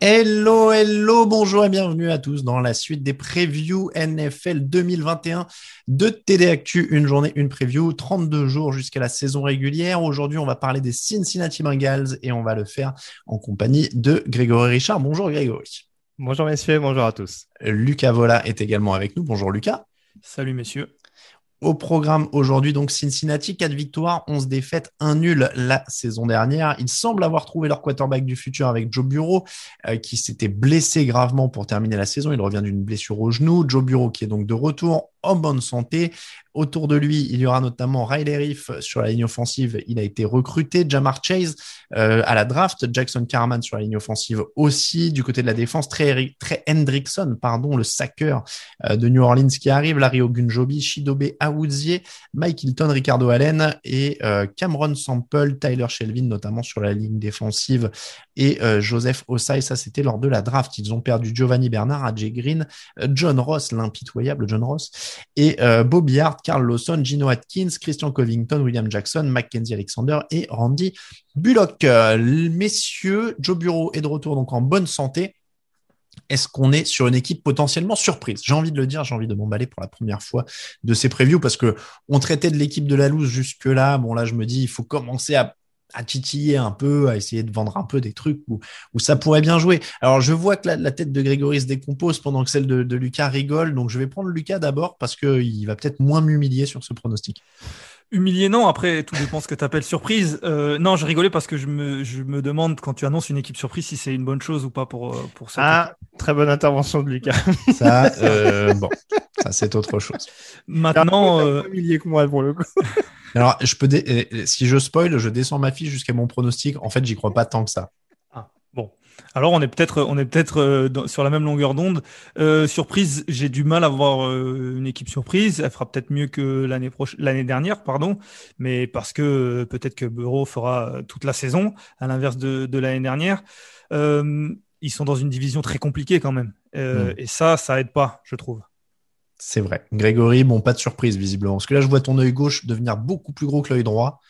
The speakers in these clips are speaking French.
Hello, hello, bonjour et bienvenue à tous dans la suite des previews NFL 2021 de TD Actu. Une journée, une preview, 32 jours jusqu'à la saison régulière. Aujourd'hui, on va parler des Cincinnati Bengals et on va le faire en compagnie de Grégory Richard. Bonjour Grégory. Bonjour messieurs, bonjour à tous. Lucas Vola est également avec nous. Bonjour Lucas. Salut messieurs. Au programme aujourd'hui, donc Cincinnati, 4 victoires, 11 défaites, 1 nul la saison dernière. Ils semblent avoir trouvé leur quarterback du futur avec Joe Bureau, qui s'était blessé gravement pour terminer la saison. Il revient d'une blessure au genou. Joe Bureau qui est donc de retour en bonne santé. Autour de lui, il y aura notamment Riley Riff sur la ligne offensive. Il a été recruté. Jamar Chase euh, à la draft. Jackson Carman sur la ligne offensive aussi. Du côté de la défense, Trey, Hendrickson, pardon, le sacker euh, de New Orleans qui arrive. Larry Ogunjobi, Shidobe Awuzie, Mike Hilton, Ricardo Allen et euh, Cameron Sample, Tyler Shelvin notamment sur la ligne défensive et euh, Joseph Osai. Ça, c'était lors de la draft. Ils ont perdu Giovanni Bernard, AJ Green, euh, John Ross, l'impitoyable John Ross, et euh, Bobby Hart, Carl Lawson, Gino Atkins, Christian Covington, William Jackson, Mackenzie Alexander et Randy Bullock. Euh, messieurs, Joe Bureau est de retour donc en bonne santé. Est-ce qu'on est sur une équipe potentiellement surprise? J'ai envie de le dire, j'ai envie de m'emballer pour la première fois de ces previews parce que on traitait de l'équipe de la loose jusque-là. Bon, là, je me dis, il faut commencer à à titiller un peu, à essayer de vendre un peu des trucs où, ça pourrait bien jouer. Alors, je vois que la, tête de Grégory se décompose pendant que celle de Lucas rigole. Donc, je vais prendre Lucas d'abord parce qu'il va peut-être moins m'humilier sur ce pronostic. Humilié, non. Après, tout dépend ce que tu appelles surprise. Euh, non, je rigolais parce que je me, je me demande quand tu annonces une équipe surprise si c'est une bonne chose ou pas pour, euh, pour ça. Ah, très bonne intervention de Lucas. Ça, euh, bon, ça c'est autre chose. Maintenant, euh, humilié que moi pour le coup. Alors, je peux dé- si je spoil, je descends ma fiche jusqu'à mon pronostic. En fait, j'y crois pas tant que ça. Alors, on est peut-être, on est peut-être euh, sur la même longueur d'onde. Euh, surprise, j'ai du mal à voir euh, une équipe surprise. Elle fera peut-être mieux que l'année prochaine, l'année dernière, pardon. Mais parce que peut-être que Bureau fera toute la saison, à l'inverse de, de l'année dernière. Ils sont dans une division très compliquée quand même. Euh, Mm. Et ça, ça aide pas, je trouve. C'est vrai. Grégory, bon, pas de surprise visiblement. Parce que là, je vois ton œil gauche devenir beaucoup plus gros que l'œil droit.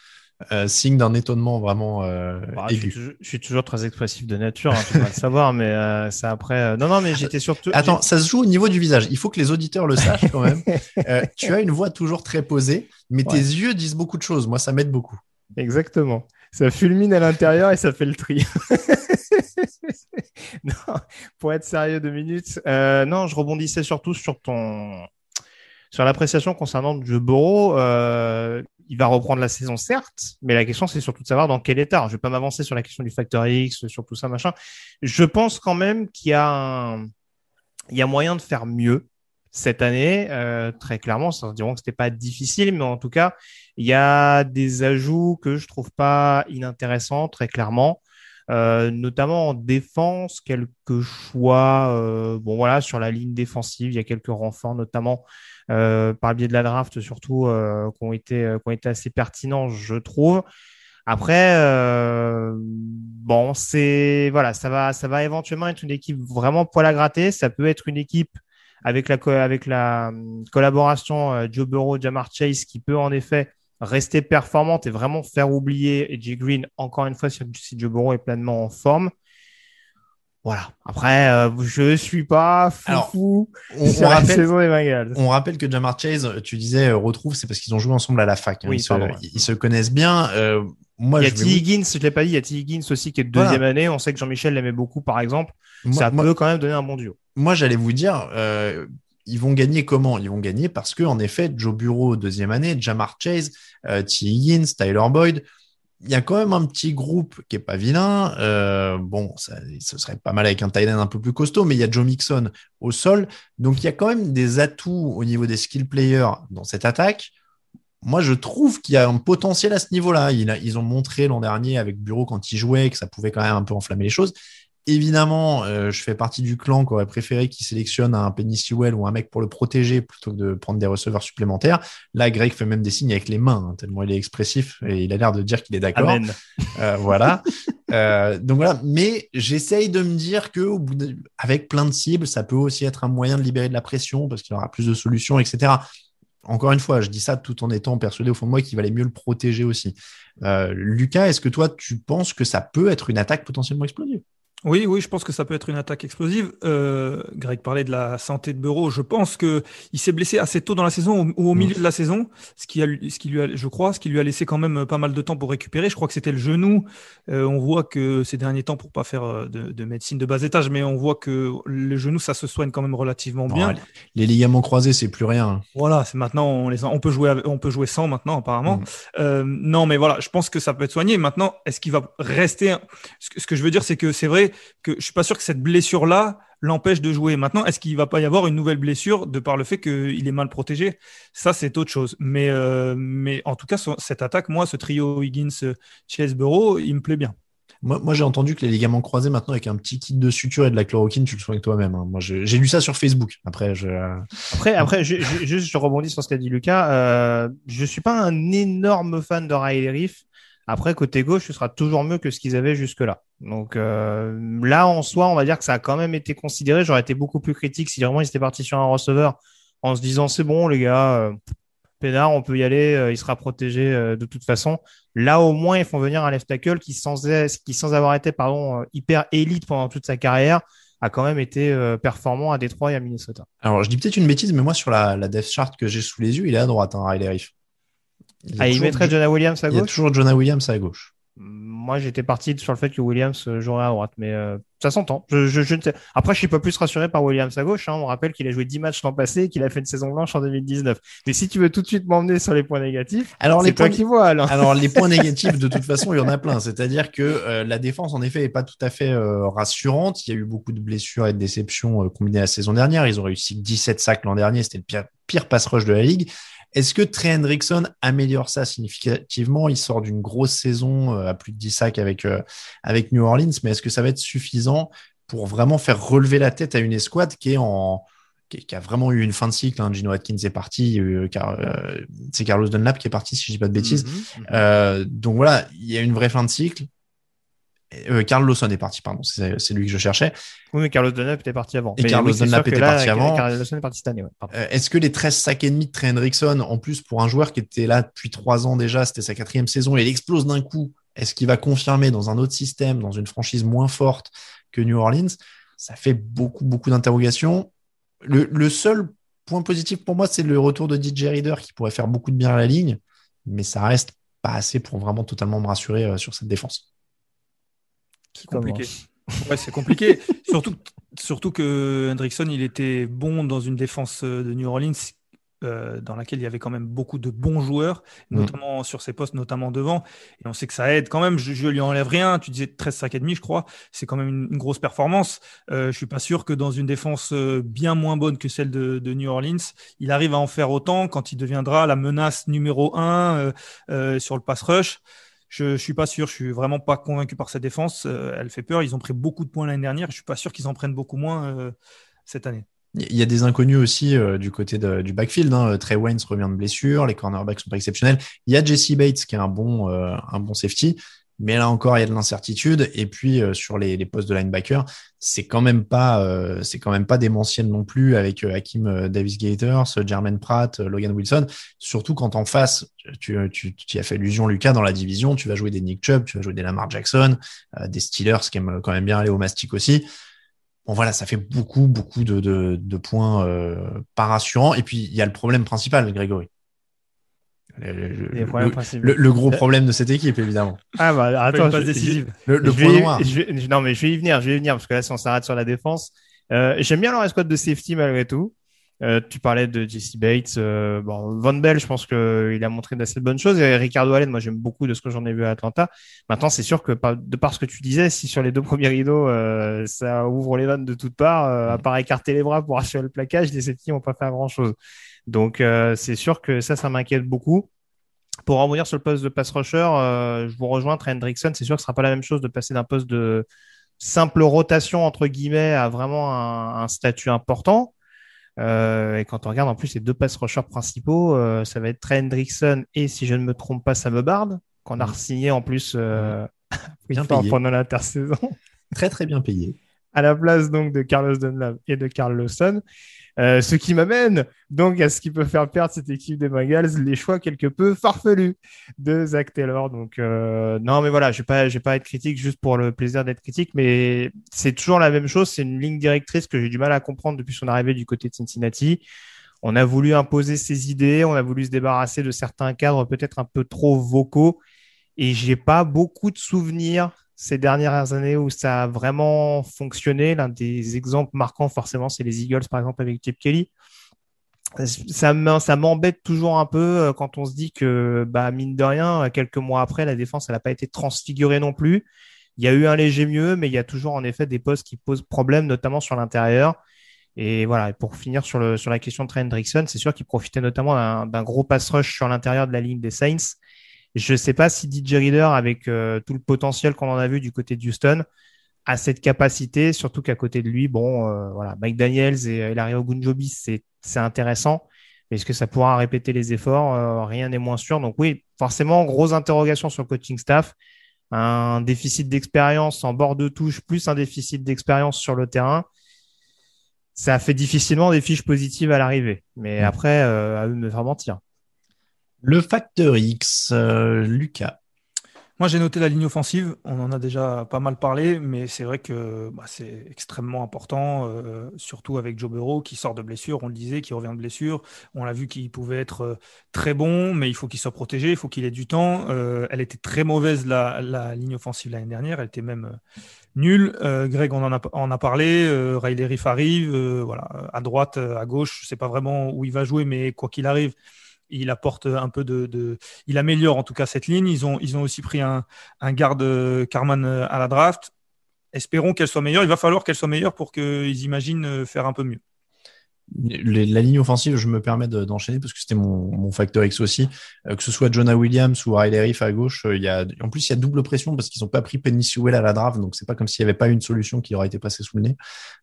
Euh, signe d'un étonnement vraiment euh, Bah, je, suis aigu. toujours, je suis toujours très expressif de nature, hein, tu dois le savoir, mais euh, c'est après. euh, Non, non, mais j'étais surtout. Attends, ça se joue au niveau du visage. Il faut que les auditeurs le sachent quand même. Euh, tu as une voix toujours très posée, mais tes yeux disent beaucoup de choses. Moi, ça m'aide beaucoup. Exactement. Ça fulmine à l'intérieur et ça fait le tri. non, pour être sérieux deux minutes, non, je rebondissais surtout sur ton sur l'appréciation concernant Burrow. Euh, il va reprendre la saison, certes, mais la question c'est surtout de savoir dans quel état. Je vais pas m'avancer sur la question du facteur X, sur tout ça, machin. Je pense quand même qu'il y a un... a moyen de faire mieux cette année, euh, très clairement. Ça diront que c'était pas difficile, mais en tout cas, il y a des ajouts que je trouve pas inintéressants, très clairement. Euh, notamment en défense, quelques choix. euh, bon voilà, sur la ligne défensive, il y a quelques renforts, notamment euh, par le biais de la draft, surtout euh, qui ont été euh, qui ont été assez pertinents, je trouve. Après, euh, bon, c'est voilà, ça va ça va éventuellement être une équipe vraiment poil à gratter. Ça peut être une équipe avec la avec la hum, collaboration euh, Joe Burrow, Jamar Chase, qui peut en effet rester performante et vraiment faire oublier AJ Green, encore une fois, si Joe Burrow est pleinement en forme. Voilà. Après, euh, je suis pas fou, Alors, fou On, on rappelle, on rappelle que Jamar Chase, tu disais, euh, retrouve, c'est parce qu'ils ont joué ensemble à la fac. hein. Oui, ils, se, pardon, ouais. ils se connaissent bien. Euh, moi, Il y a T. vais- Higgins, je l'ai pas dit, il y a T. Higgins aussi qui est de Voilà. deuxième année. On sait que Jean-Michel l'aimait beaucoup, par exemple. moi- ça moi- peut quand même donner un bon duo. moi, j'allais vous dire, euh, ils vont gagner comment? Ils vont gagner parce que, en effet, Joe Bureau, deuxième année, Jamar Chase, euh, T. Higgins, Tyler Boyd, il y a quand même un petit groupe qui est pas vilain. Euh, bon, ça, ce serait pas mal avec un tight un peu plus costaud, mais il y a Joe Mixon au sol. Donc, il y a quand même des atouts au niveau des skill players dans cette attaque. Moi, je trouve qu'il y a un potentiel à ce niveau-là. Ils ont montré l'an dernier avec Bureau quand il jouait que ça pouvait quand même un peu enflammer les choses. Évidemment, euh, je fais partie du clan qui aurait préféré qu'il sélectionne un Penny Sewell ou un mec pour le protéger plutôt que de prendre des receveurs supplémentaires. Là, Greg fait même des signes avec les mains, hein, tellement il est expressif et il a l'air de dire qu'il est d'accord. Euh, voilà. Euh, donc voilà. Mais j'essaye de me dire que au bout de- avec plein de cibles, ça peut aussi être un moyen de libérer de la pression parce qu'il y aura plus de solutions, etc. Encore une fois, je dis ça tout en étant persuadé au fond de moi qu'il valait mieux le protéger aussi. Lucas, est-ce que toi, tu penses que ça peut être une attaque potentiellement explosive? Oui, oui, je pense que ça peut être une attaque explosive. Euh, Greg parlait de la santé de Bureau. Je pense que il s'est blessé assez tôt dans la saison ou au milieu de la saison, ce qui, a, ce qui lui a, je crois, ce qui lui a laissé quand même pas mal de temps pour récupérer. Je crois que c'était le genou. Euh, on voit que ces derniers temps, pour pas faire euh, de, de médecine de bas étage, mais on voit que le genou, ça se soigne quand même relativement bien. Non, les, les ligaments croisés, c'est plus rien. Voilà, c'est maintenant on les on peut jouer on peut jouer sans maintenant apparemment. Euh, non, mais voilà, je pense que ça peut être soigné. Maintenant, est-ce qu'il va rester ce que je veux dire, c'est que c'est vrai que je suis pas sûr que cette blessure là l'empêche de jouer. Maintenant, est-ce qu'il va pas y avoir une nouvelle blessure de par le fait qu'il est mal protégé? Ça, c'est autre chose. Mais euh, mais en tout cas, ce- cette attaque, moi, ce trio Higgins, Chase Burrow, il me plaît bien. Moi, moi j'ai entendu que les ligaments croisés, maintenant, avec un petit kit de suture et de la chloroquine, tu le soignes toi-même. hein. Moi, j'ai lu ça sur Facebook. Après, je. Après, après, je- je- juste, je rebondis sur ce qu'a dit Lucas. Euh, je suis pas un énorme fan de Riley Reef. Après, côté gauche, ce sera toujours mieux que ce qu'ils avaient jusque-là. Donc euh, là, en soi, on va dire que ça a quand même été considéré. J'aurais été beaucoup plus critique si vraiment ils étaient partis sur un receveur en se disant c'est bon, les gars, euh, Pénard, on peut y aller, euh, il sera protégé de toute façon. Là, au moins, ils font venir un left tackle qui, sans, qui, sans avoir été pardon, hyper élite pendant toute sa carrière, a quand même été performant à Détroit et à Minnesota. Alors, je dis peut-être une bêtise, mais moi, sur la, la depth chart que j'ai sous les yeux, il est à droite, hein, Riley Reef. Il, Ah, il mettrait Jo- Jonah Williams à il y a gauche? toujours Jonah Williams à gauche. Moi, j'étais parti sur le fait que Williams euh, jouerait à droite, mais euh, ça s'entend. Je, je, je. Après, je suis pas plus rassuré par Williams à gauche. Hein. On rappelle qu'il a joué 10 matchs l'an passé et qu'il a fait une saison blanche en 2019. Mais si tu veux tout de suite m'emmener sur les points négatifs, Alors, les points- qui vois, Alain. Alors, les points négatifs, de toute façon, il y en a plein. C'est-à-dire que euh, la défense, en effet, n'est pas tout à fait euh, rassurante. Il y a eu beaucoup de blessures et de déceptions combinées la saison dernière. Ils ont réussi 17 sacs l'an dernier. C'était le pire, pire pass rush de la ligue. Est-ce que Trey Hendrickson améliore ça significativement? Il sort d'une grosse saison euh, à plus de 10 sacs avec, euh, avec New Orleans, mais est-ce que ça va être suffisant pour vraiment faire relever la tête à une escouade qui est en qui, qui a vraiment eu une fin de cycle hein? Gino Atkins est parti, car, euh, c'est Carlos Dunlap qui est parti, si je dis pas de bêtises. Mhm. Euh, donc voilà, il y a une vraie fin de cycle. Euh, Carl Lawson est parti, pardon, c'est lui que je cherchais. Oui, mais Carlos Dunlap était parti avant. Et Mais Carlos oui, Dunlap était là, parti avant. Carlos Lawson est parti cette année. Ouais. Euh, Est-ce que les 13 sacs et demi de Trey Hendrickson, en plus pour un joueur qui était là depuis trois ans déjà, c'était sa quatrième saison, et il explose d'un coup, est-ce qu'il va confirmer dans un autre système, dans une franchise moins forte que New Orleans? Ça fait beaucoup, beaucoup d'interrogations. Le, le seul point positif pour moi, c'est le retour de DJ Reader qui pourrait faire beaucoup de bien à la ligne, mais ça reste pas assez pour vraiment totalement me rassurer euh, sur cette défense. Qui compliqué. Ouais, c'est compliqué. surtout, surtout que Hendrickson, il était bon dans une défense euh, de New Orleans euh, dans laquelle il y avait quand même beaucoup de bons joueurs, Mm. notamment sur ses postes, notamment devant. Et on sait que ça aide quand même. Je, je lui enlève rien. Tu disais 13 sacs et demi, je crois. C'est quand même une, une grosse performance. Euh, je suis pas sûr que dans une défense euh, bien moins bonne que celle de, de New Orleans, il arrive à en faire autant quand il deviendra la menace numéro un euh, euh, sur le pass rush. Je, je suis pas sûr, je suis vraiment pas convaincu par cette défense. Euh, elle fait peur. Ils ont pris beaucoup de points l'année dernière. Je suis pas sûr qu'ils en prennent beaucoup moins euh, cette année. Il y a des inconnus aussi euh, du côté du backfield. Hein. Trey Waynes revient de blessure, les cornerbacks sont pas exceptionnels. Il y a Jesse Bates qui est un bon safety, mais là encore il y a de l'incertitude. Et puis euh, sur les, les postes de linebacker, c'est quand même pas, euh, c'est quand même pas démentiel non plus avec euh, Hakim euh, Davis Gators, Jermaine Pratt, euh, Logan Wilson. Surtout quand en face, tu, tu, tu as fait allusion Lucas dans la division, tu vas jouer des Nick Chubb, tu vas jouer des Lamar Jackson, des Steelers qui aiment quand même bien aller au mastic aussi bon voilà, ça fait beaucoup, beaucoup de, de, points euh, pas rassurants. Et puis il y a le problème principal, Grégory. Le, gros problème de cette équipe, évidemment. Ah bah attends, passe décisive. Le, point noir. non mais je vais y venir, je vais y venir parce que là si on s'arrête sur la défense, euh, j'aime bien leur escouade de safety malgré tout. Euh, tu parlais de Jesse Bates. Euh, bon, Von Bell, je pense qu'il a montré d'assez bonnes choses. Et Ricardo Allen, moi, j'aime beaucoup de ce que j'en ai vu à Atlanta. Maintenant, c'est sûr que de par ce que tu disais, si sur les deux premiers rideaux, euh, ça ouvre les vannes de toutes parts, à part écarter les bras pour assurer le plaquage, les safety n'ont pas fait grand-chose. Donc, c'est sûr que ça, ça m'inquiète beaucoup. Pour revenir sur le poste de pass rusher, je vous rejoins, Trent Hendrickson. C'est sûr que ce sera pas la même chose de passer d'un poste de simple rotation, entre guillemets, à vraiment un, un statut important. Euh, et quand on regarde en plus les deux pass rushers principaux, euh, ça va être Trey Hendrickson et si je ne me trompe pas, Sam Bard, qu'on a mm. signé en plus euh, bien pendant l'intersaison. Très très bien payé. À la place donc de Carlos Dunlap et de Carl Lawson. Euh, ce qui m'amène donc à ce qui peut faire perdre cette équipe des Bengals, les choix quelque peu farfelus de Zach Taylor. Donc euh, non, mais voilà, je pas, vais pas être critique juste pour le plaisir d'être critique, mais c'est toujours la même chose. C'est une ligne directrice que j'ai du mal à comprendre depuis son arrivée du côté de Cincinnati. On a voulu imposer ses idées, on a voulu se débarrasser de certains cadres peut-être un peu trop vocaux, et j'ai pas beaucoup de souvenirs ces dernières années où ça a vraiment fonctionné. L'un des exemples marquants, forcément, c'est les Eagles, par exemple, avec Chip Kelly. Ça m'embête toujours un peu euh, quand on se dit que, bah, mine de rien, quelques mois après, la défense, elle n'a pas été transfigurée non plus. Il y a eu un léger mieux, mais il y a toujours en effet des postes qui posent problème, notamment sur l'intérieur. Et voilà, pour finir sur, sur la question de Trent Hendrickson, c'est sûr qu'il profitait notamment d'un gros pass rush sur l'intérieur de la ligne des Saints je ne sais pas si DJ Reader, avec euh, tout le potentiel qu'on en a vu du côté de Houston, a cette capacité, surtout qu'à côté de lui, bon, euh, voilà, Mike Daniels et Larry Ogunjobi, c'est intéressant. Est-ce que ça pourra répéter les efforts? Euh, Rien n'est moins sûr. Donc oui, forcément, grosse interrogation sur le coaching staff. Un déficit d'expérience en bord de touche, plus un déficit d'expérience sur le terrain. Ça fait difficilement des fiches positives à l'arrivée. Mais après, à eux de me faire mentir. Le facteur X, euh, Lucas. Moi, j'ai noté la ligne offensive. On en a déjà pas mal parlé, mais c'est vrai que bah, c'est extrêmement important, euh, surtout avec Joe Burrow qui sort de blessure. On le disait, qui revient de blessure. On l'a vu qu'il pouvait être euh, très bon, mais il faut qu'il soit protégé, il faut qu'il ait du temps. elle était très mauvaise la, ligne offensive l'année dernière. Elle était même nulle. Greg, on en a, parlé. Riley arrive. voilà, à droite, à gauche, je sais pas vraiment où il va jouer, mais quoi qu'il arrive il apporte un peu de, il améliore en tout cas cette ligne. Ils ont, ils ont aussi pris un, un garde euh, Carman euh, à la draft. Espérons qu'elle soit meilleure. Il va falloir qu'elle soit meilleure pour qu'ils imaginent euh, faire un peu mieux la ligne offensive, je me permets d'enchaîner parce que c'était mon, mon facteur X aussi. Euh, que ce soit Jonah Williams ou Riley Riff à gauche, euh, il y a, en plus, il y a double pression parce qu'ils n'ont pas pris Penny Sewell à la draft. Donc, c'est pas comme s'il n'y avait pas une solution qui aurait été passée sous le nez.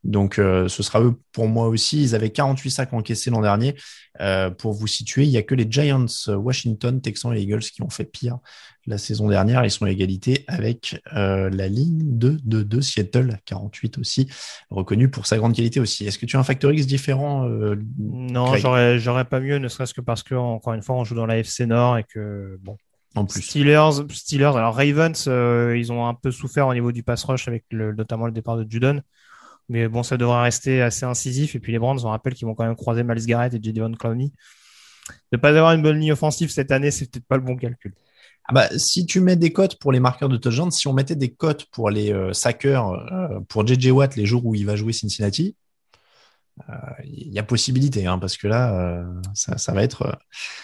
Donc, euh, ce sera eux pour moi aussi. Ils avaient 48 sacs encaissés l'an dernier. pour vous situer, il y a que les Giants, Washington, Texans et Eagles qui ont fait pire la saison dernière. Ils sont à égalité avec euh, la ligne de, de, Seattle, 48 aussi, reconnu pour sa grande qualité aussi. Est-ce que tu as un facteur X différent euh, Non, j'aurais, pas mieux, ne serait-ce que parce que, encore une fois, on joue dans la FC Nord et que, bon. En plus. Steelers, Steelers, alors Ravens, euh, ils ont un peu souffert au niveau du pass rush avec le, notamment le départ de Judon. Mais bon, ça devrait rester assez incisif. Et puis les Brands, on rappelle qu'ils vont quand même croiser Miles Garrett et Jadon Clowney. Ne pas avoir une bonne ligne offensive cette année, c'est peut-être pas le bon calcul. Ah bah, si tu mets des cotes pour les marqueurs de touchdown, si on mettait des cotes pour les euh, sackers, euh, pour JJ Watt les jours où il va jouer Cincinnati, il euh, y a possibilité, hein, parce que là, ça, ça, va être,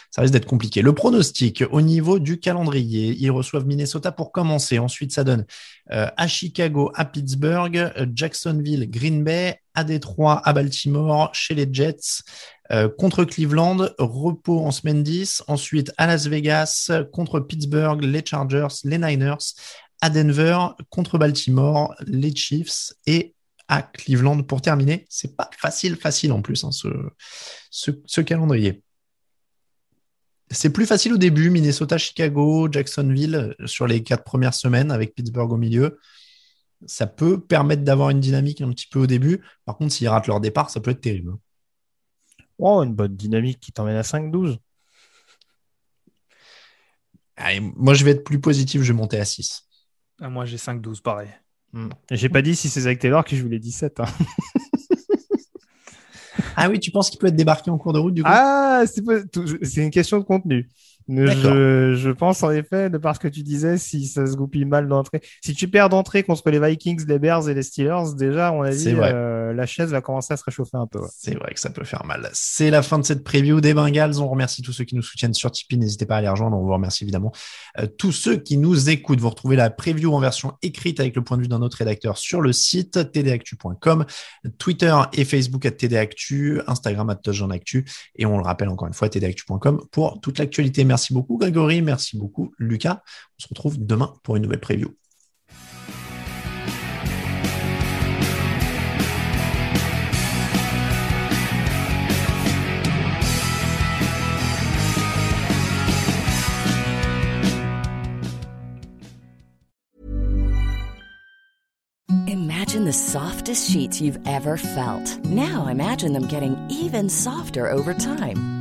ça risque d'être compliqué. Le pronostic au niveau du calendrier, ils reçoivent Minnesota pour commencer. Ensuite, ça donne à Chicago, à Pittsburgh, Jacksonville, Green Bay, à Détroit, à Baltimore, chez les Jets, euh, contre Cleveland, repos en semaine 10. Ensuite, à Las Vegas, contre Pittsburgh, les Chargers, les Niners. À Denver, contre Baltimore, les Chiefs. Et à Cleveland pour terminer. C'est pas facile, facile en plus, hein, ce, ce, calendrier. C'est plus facile au début, Minnesota, Chicago, Jacksonville sur les quatre premières semaines avec Pittsburgh au milieu ça peut permettre d'avoir une dynamique un petit peu au début. Par contre, s'ils ratent leur départ, ça peut être terrible. Oh, une bonne dynamique qui t'emmène à 5-12. moi, je vais être plus positif, je vais monter à 6. Ah, moi, j'ai 5-12, pareil. Mm. J'ai pas dit si c'est Zach Taylor qui joue les 17. Hein. ah oui, tu penses qu'il peut être débarqué en cours de route du coup? Ah, c'est une question de contenu. Je, je, pense en effet, de par ce que tu disais, si ça se goupille mal d'entrée. Si tu perds d'entrée contre les Vikings, les Bears et les Steelers, déjà, on a dit, euh, la chaise va commencer à se réchauffer un peu. C'est vrai que ça peut faire mal. C'est la fin de cette preview des Bengals. On remercie tous ceux qui nous soutiennent sur Tipeee. N'hésitez pas à les rejoindre. On vous remercie évidemment euh, tous ceux qui nous écoutent. Vous retrouvez la preview en version écrite avec le point de vue d'un autre rédacteur sur le site tdactu.com, Twitter et Facebook à tdactu, Instagram à Actu et on le rappelle encore une fois tdactu.com pour toute l'actualité. Merci beaucoup Grégory, merci beaucoup Lucas. On se retrouve demain pour une nouvelle preview. Imagine the softest sheets you've ever felt. Now imagine them getting even softer over time.